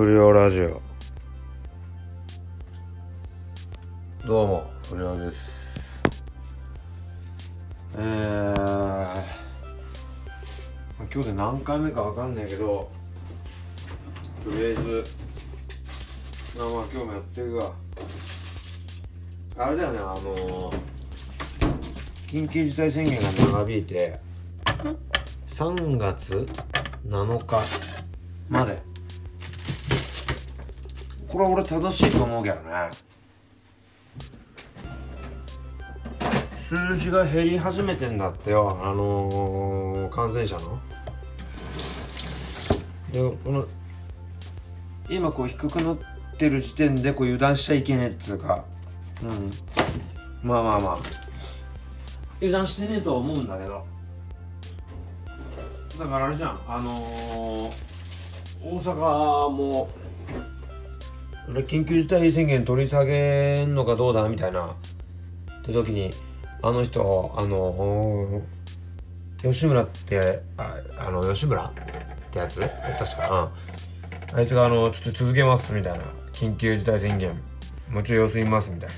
不良ラジオ。どうも不良です。えー、今日で何回目かわかんないけどとりあえずまあまあ今日もやってるがあれだよねあの緊急事態宣言が長引いて3月7日まで。これは俺正しいと思うけどね。数字が減り始めてんだってよ。あのー、感染者の。でこの今こう低くなってる時点でこう油断しちゃいけねえっつうか。うん。まあまあまあ。油断してねえとは思うんだけど。だからあれじゃん。あのー、大阪も緊急事態宣言取り下げんのかどうだみたいな。って時にあの人あの吉村ってああの吉村ってやつ？確か、うん、あいつがあのちょっと続けますみたいな。緊急事態宣言。もうちょい様子見ますみたい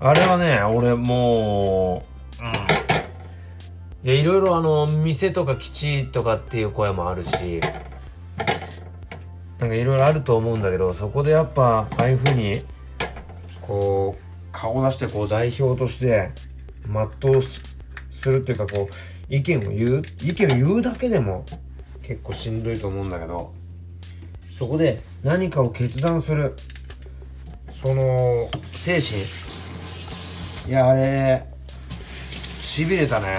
な。あれはね俺もううん。いやいろいろあの店とか基地とかっていう声もあるし。なんかいろいろあると思うんだけどそこでやっぱああいうふうにこう顔出してこう代表として全うするっていうかこう意見を言う意見を言うだけでも結構しんどいと思うんだけどそこで何かを決断するその精神。いやあれしびれたね。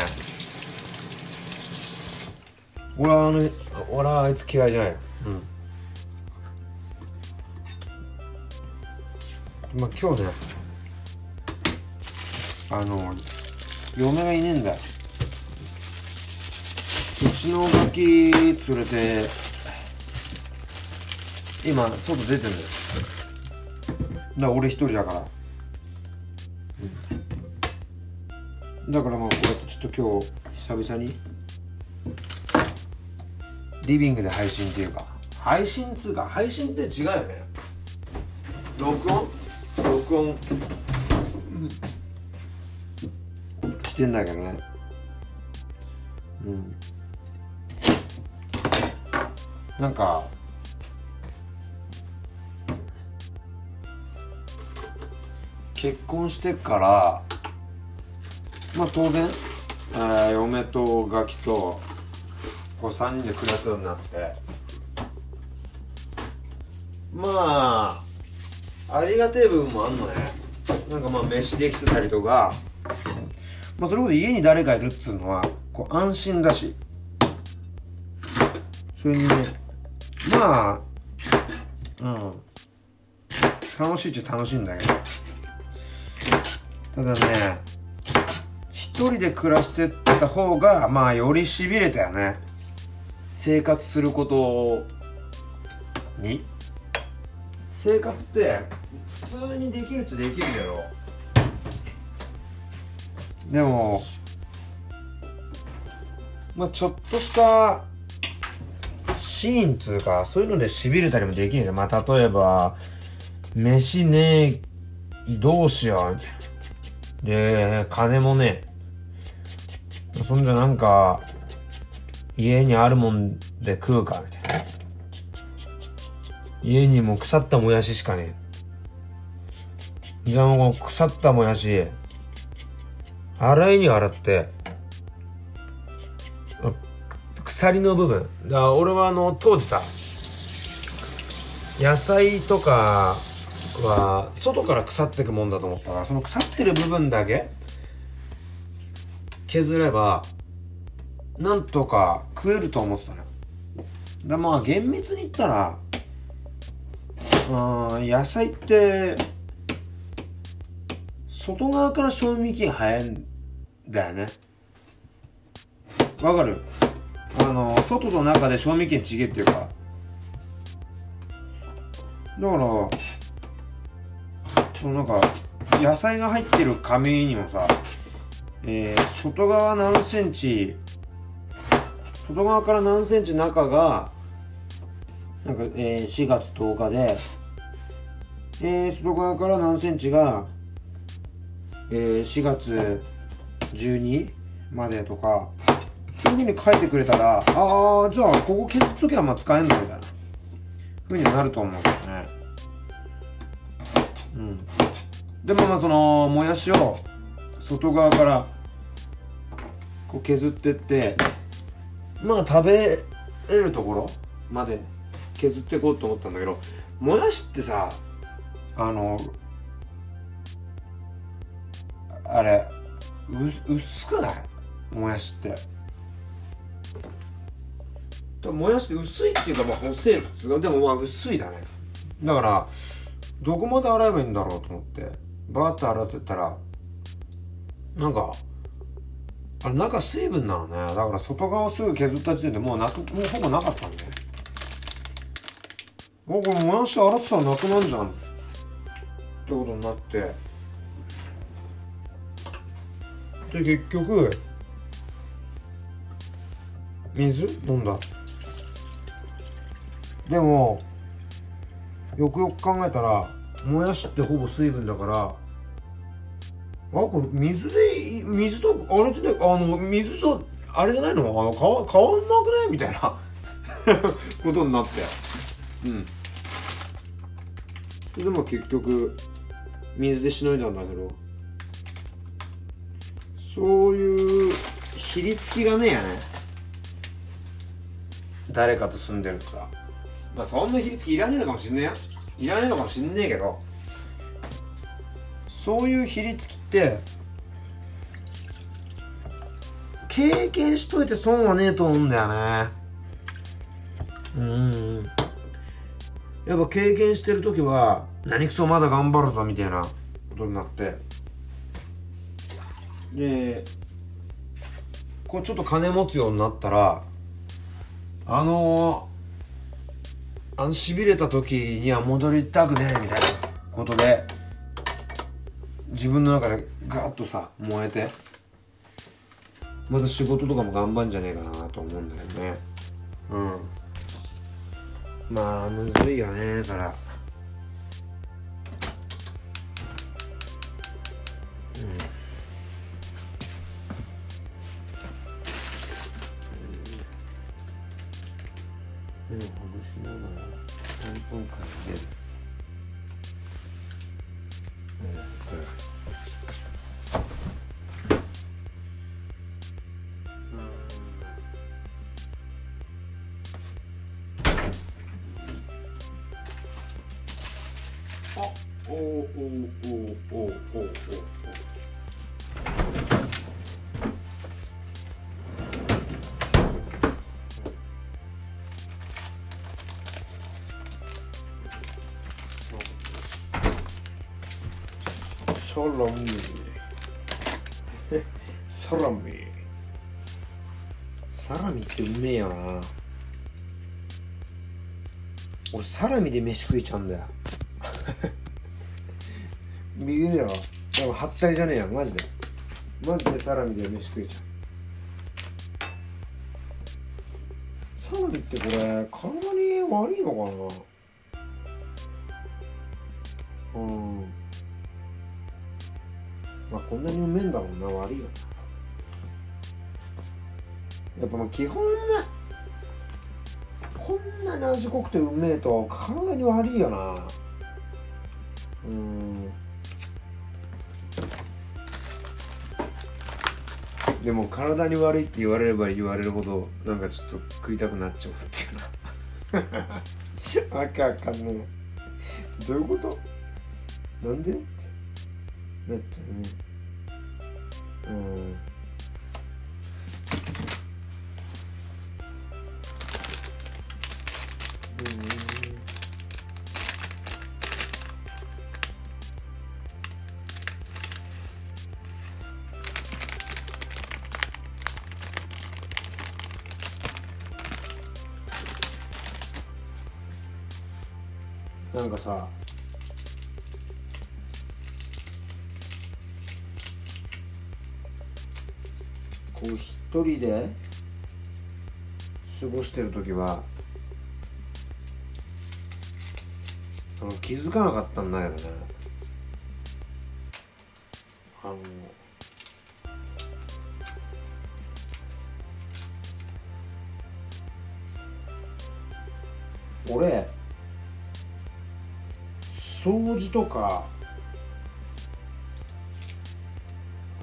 俺はあの俺はあいつ嫌いじゃない。うん。まあ今日ねあの嫁がいねえんだよ。うちのガキ連れて今外出てんだよ。だから俺一人だから、うん、だからまあこうやってちょっと今日久々にリビングで配信っていうか。配信っつうか配信って違うよね。録音？録音してんだけどね。うん。なんか結婚してからまあ当然、えー、嫁とガキとこう3人で暮らすようになってまあありがてえ部分もあんのね。なんかまあ飯できてたりとか。まあそれこそ家に誰かいるっつうのはこう安心だし。それにねまあうん。楽しいっちゃ楽しいんだけど。ただね一人で暮らしてた方がまあよりしびれたよね。生活することに。生活って普通にできるっちゃできるけど。でもまあちょっとしたシーンつうかそういうのでしびれたりもできるじゃん。まあ例えば飯ねえどうしよう。で金もねそんじゃなんか家にあるもんで食うかみたいな。家にも腐ったもやししかねえ。じゃあもう腐ったもやし。洗いに洗って。鎖の部分。だから俺はあの当時さ野菜とかは外から腐ってくもんだと思ったらその腐ってる部分だけ。削ればなんとか食えると思ってたのよ。だまあ厳密に言ったらうん野菜って外側から賞味期限早いんだよね。わかる？あの外と中で賞味期限ちげっていうか。だからそのなんか野菜が入ってる紙にもさ、えー、外側何センチ外側から何センチ中がなんか、えー、4月10日で、えー、外側から何センチが、えー、4月12までとかそういうふうに書いてくれたらああじゃあここ削っときゃまあ使えんだみたいなふうになると思うんですよね。うん。でもまあそのもやしを外側からこう削ってってまあ食べれるところまで削っていこうと思ったんだけどもやしってさあのあれう薄くない？もやしって。もやしって薄いっていうかまあ細いでもまあ薄いだね。だからどこまで洗えばいいんだろうと思って。バーッと洗ってったらなんかあれ中水分なのね。だから外側すぐ削った時点でもうなくもうほぼなかったんでもうこれもやし洗ってたらなくなんじゃんってことになって。で結局水？飲んだ。でもよくよく考えたらもやしってほぼ水分だからあこれ水で水とあれってねあの水とあれじゃないの？あの変わ変わんなくないみたいな ことになって。うん。でも結局水でしのいだんだけど。そういうひりつきがねえやね。誰かと住んでるとさまあそんなひりつきいらねえのかもしんねえよ。いらねえのかもしんねえけど。そういうひりつきって経験しといて損はねえと思うんだよね。うんやっぱ経験してる時は何くそまだ頑張るぞみたいなことになって。でこうちょっと金持つようになったらあのあのしびれた時には戻りたくねえみたいなことで自分の中でガッとさ燃えてまた仕事とかも頑張んじゃねえかなと思うんだよね。うん。まあむずいよねから。おおおおおおお。サラミ。サラミ。サラミってうめえよな。俺サラミで飯食いちゃうんだよ。右るやろでもはったりじゃねえやマジで。マジでサラミで飯食いちゃう。サラミってこれ体に悪いのかな？うん。まあこんなにうめんだもんな。悪いよ。なやっぱ基本ねこんなに味濃くてうめえと体に悪いよな。うん。でも体に悪いって言われれば言われるほどなんかちょっと食いたくなっちゃうっていうなあかあかんねどういうこと？なんで？なっちゃうね。うんなんかさこう一人で過ごしてる時は気づかなかったんだけどね。あのとか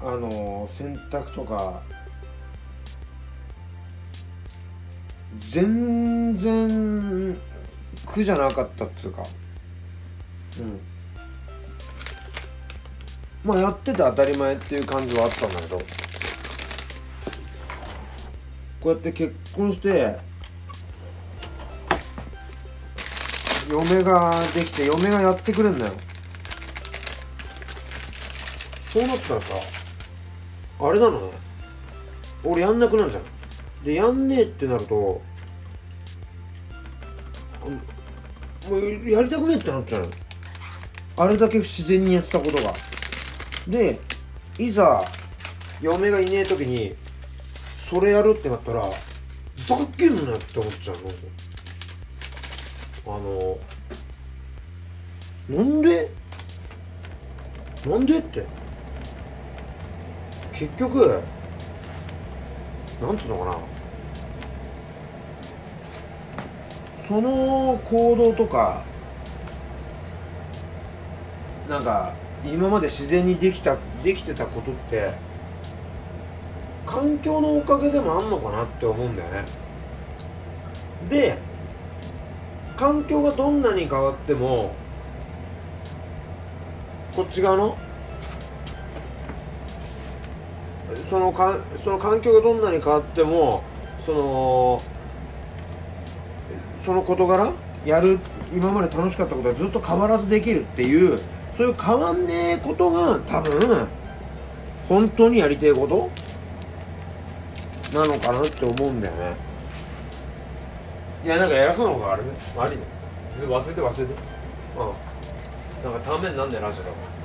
あの洗濯とか全然苦じゃなかったっつうか。うん。まあやってて当たり前っていう感じはあったんだけど。こうやって結婚して嫁ができて嫁がやってくれんだよ。そうなったらさあれなのね。俺やんなくなるじゃん。でやんねえってなるともうやりたくねえってなっちゃうのあれだけ不自然にやってたことが。でいざ嫁がいねえ時にそれやるってなったらざけんなって思っちゃうのあのなんでなんでって。結局なんつうのかな。その行動とかなんか今まで自然にできたできてたことって環境のおかげでもあんのかなって思うんだよね。で環境がどんなに変わってもこっち側の？そのかその環境がどんなに変わってもそのその事柄？やる今まで楽しかったことはずっと変わらずできるっていうそういう変わんねえことが多分本当にやりてえこと？なのかなって思うんだよね。いやなんか偉そうな方があるね。ありね。忘れて忘れて。うん。なんかためになんねえラジオだから。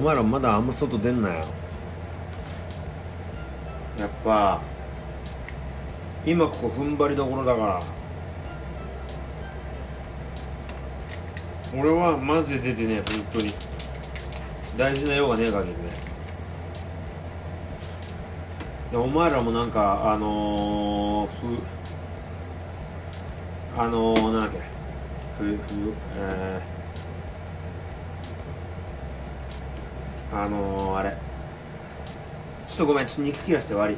お前らまだあんま外出んなよ。やっぱ今ここ踏ん張りどころだから。俺はマジで出てね本当に。大事な用がねえ限りね。お前らもなんかあのー、ふあのー、なんだっけ。ふふえー。あのー、あれ。ちょっとごめんちょっと肉切らして悪い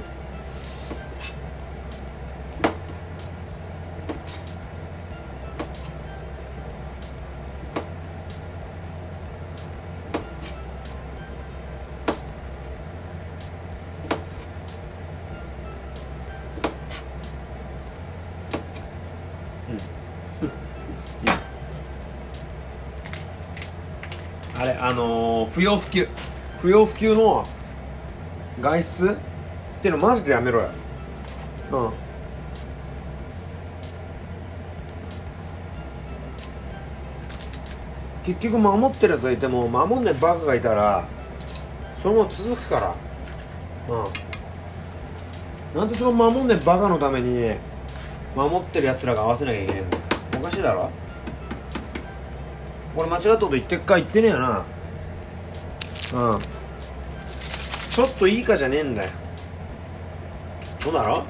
あれあのー、不要不急。不要不急の外出っていうのマジでやめろよ。うん。結局守ってるやつがいても。守んないバカがいたらそのまま続くから。うん。なんでその守んないバカのために守ってるやつらが合わせなきゃいけないんだおかしいだろ。これ間違ったこと言ってっか言ってねえよな。うん。ちょっといいかじゃねえんだよ。そうだろ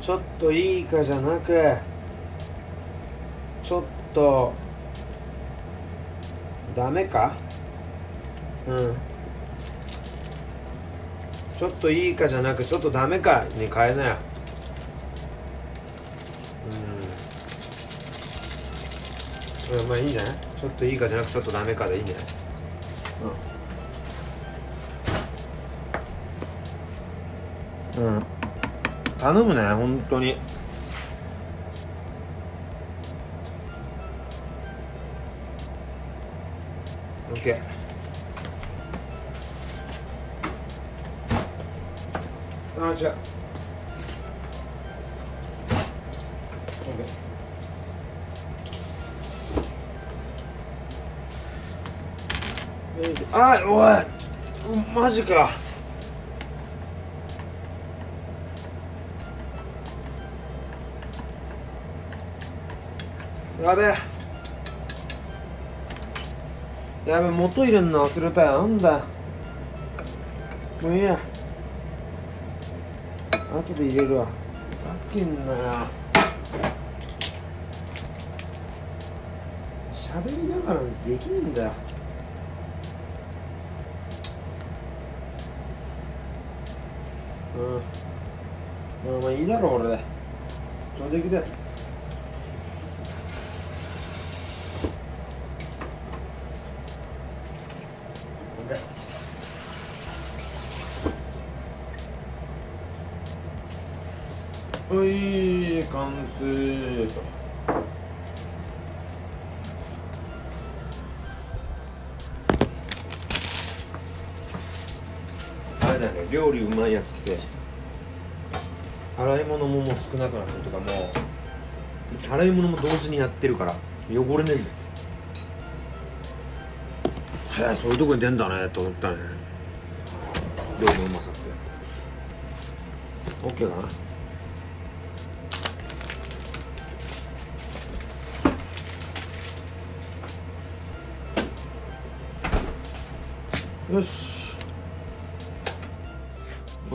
ちょっといいかじゃなくちょっとダメか？うん。ちょっといいかじゃなくちょっとダメかに変えなよ。うん、まあいいんじゃない？ちょっといいかじゃなくちょっとダメかでいいんじゃない？うん、うん、頼むね本当に。オッケー。あ違う。あおい。マジか。やべえ。やべ元入れんの忘れたよ。なんだもういいや。後で入れるわ。ふざけんなよ。喋りながらできねえんだよ。うん。うんまあいいだろ俺。で上出来だよ。はい完成。と料理うまいやつって洗い物ももう少なくなったとかもう洗い物も同時にやってるから汚れねえんだよ。へえそういうとこに出んだねと思ったね。量のうまさって。OK かな。よし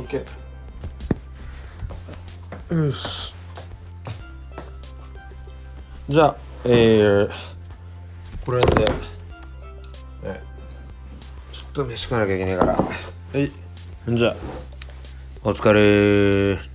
OK よし。じゃあえー、これで、えちょっと飯食わなきゃいけないから。はい。じゃあお疲れ